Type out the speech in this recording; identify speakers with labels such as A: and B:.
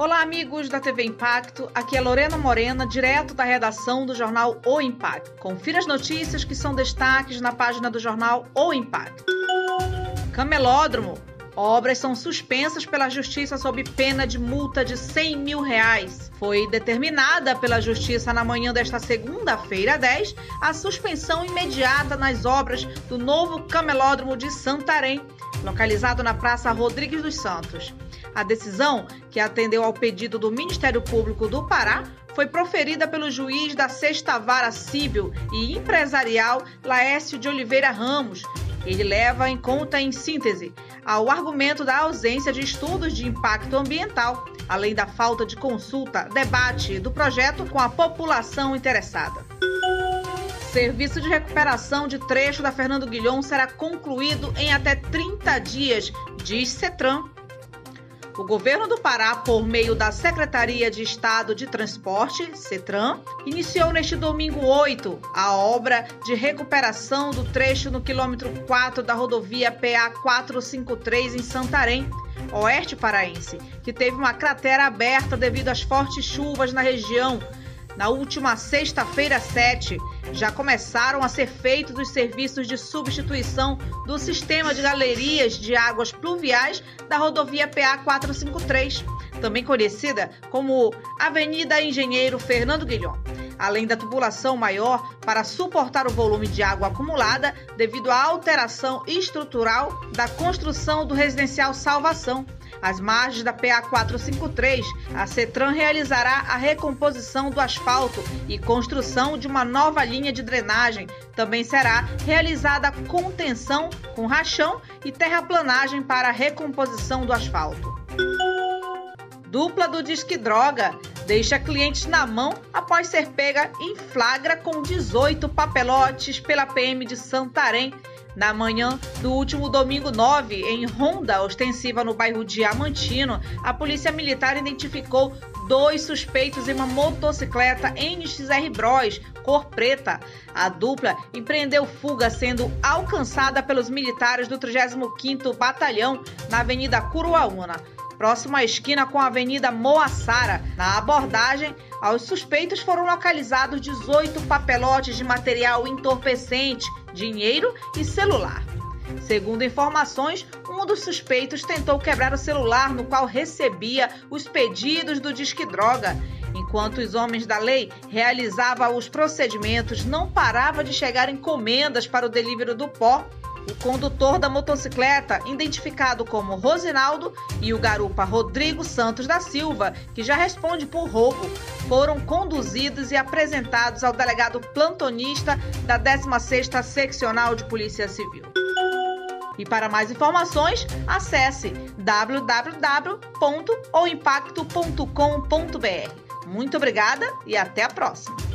A: Olá, amigos da TV Impacto. Aqui é Lorena Morena, direto da redação do jornal O Impacto. Confira as notícias que são destaques na página do jornal O Impacto. Camelódromo. Obras são suspensas pela Justiça sob pena de multa de 100 mil reais. Foi determinada pela Justiça na manhã desta segunda-feira 10 a suspensão imediata nas obras do novo camelódromo de Santarém, localizado na Praça Rodrigues dos Santos. A decisão, que atendeu ao pedido do Ministério Público do Pará, foi proferida pelo juiz da Sexta Vara Civil e Empresarial Laércio de Oliveira Ramos. Ele leva em conta, em síntese, ao argumento da ausência de estudos de impacto ambiental, além da falta de consulta, debate do projeto com a população interessada. Serviço de recuperação de trecho da Fernando Guilhom será concluído em até 30 dias, diz Cetran. O governo do Pará, por meio da Secretaria de Estado de Transporte, CETRAN, iniciou neste domingo 8 a obra de recuperação do trecho no quilômetro 4 da rodovia PA 453 em Santarém, oeste paraense, que teve uma cratera aberta devido às fortes chuvas na região na última sexta-feira 7, já começaram a ser feitos os serviços de substituição do sistema de galerias de águas pluviais da rodovia PA 453, também conhecida como Avenida Engenheiro Fernando Guilhom. Além da tubulação maior para suportar o volume de água acumulada devido à alteração estrutural da construção do residencial Salvação, às margens da PA 453, a CETRAN realizará a recomposição do asfalto e construção de uma nova linha de drenagem. Também será realizada contenção com rachão e terraplanagem para a recomposição do asfalto. Dupla do Disque Droga deixa clientes na mão após ser pega em flagra com 18 papelotes pela PM de Santarém na manhã do último domingo 9, em ronda ostensiva no bairro Diamantino, a polícia militar identificou dois suspeitos em uma motocicleta NXR Bros, cor preta. A dupla empreendeu fuga sendo alcançada pelos militares do 35º Batalhão na Avenida Curuaúna próximo à esquina com a Avenida Moassara. Na abordagem, aos suspeitos foram localizados 18 papelotes de material entorpecente, dinheiro e celular. Segundo informações, um dos suspeitos tentou quebrar o celular no qual recebia os pedidos do Disque Droga. Enquanto os homens da lei realizavam os procedimentos, não parava de chegar encomendas para o delivery do pó o condutor da motocicleta, identificado como Rosinaldo, e o garupa Rodrigo Santos da Silva, que já responde por roubo, foram conduzidos e apresentados ao delegado plantonista da 16ª Seccional de Polícia Civil. E para mais informações, acesse www.oimpacto.com.br. Muito obrigada e até a próxima!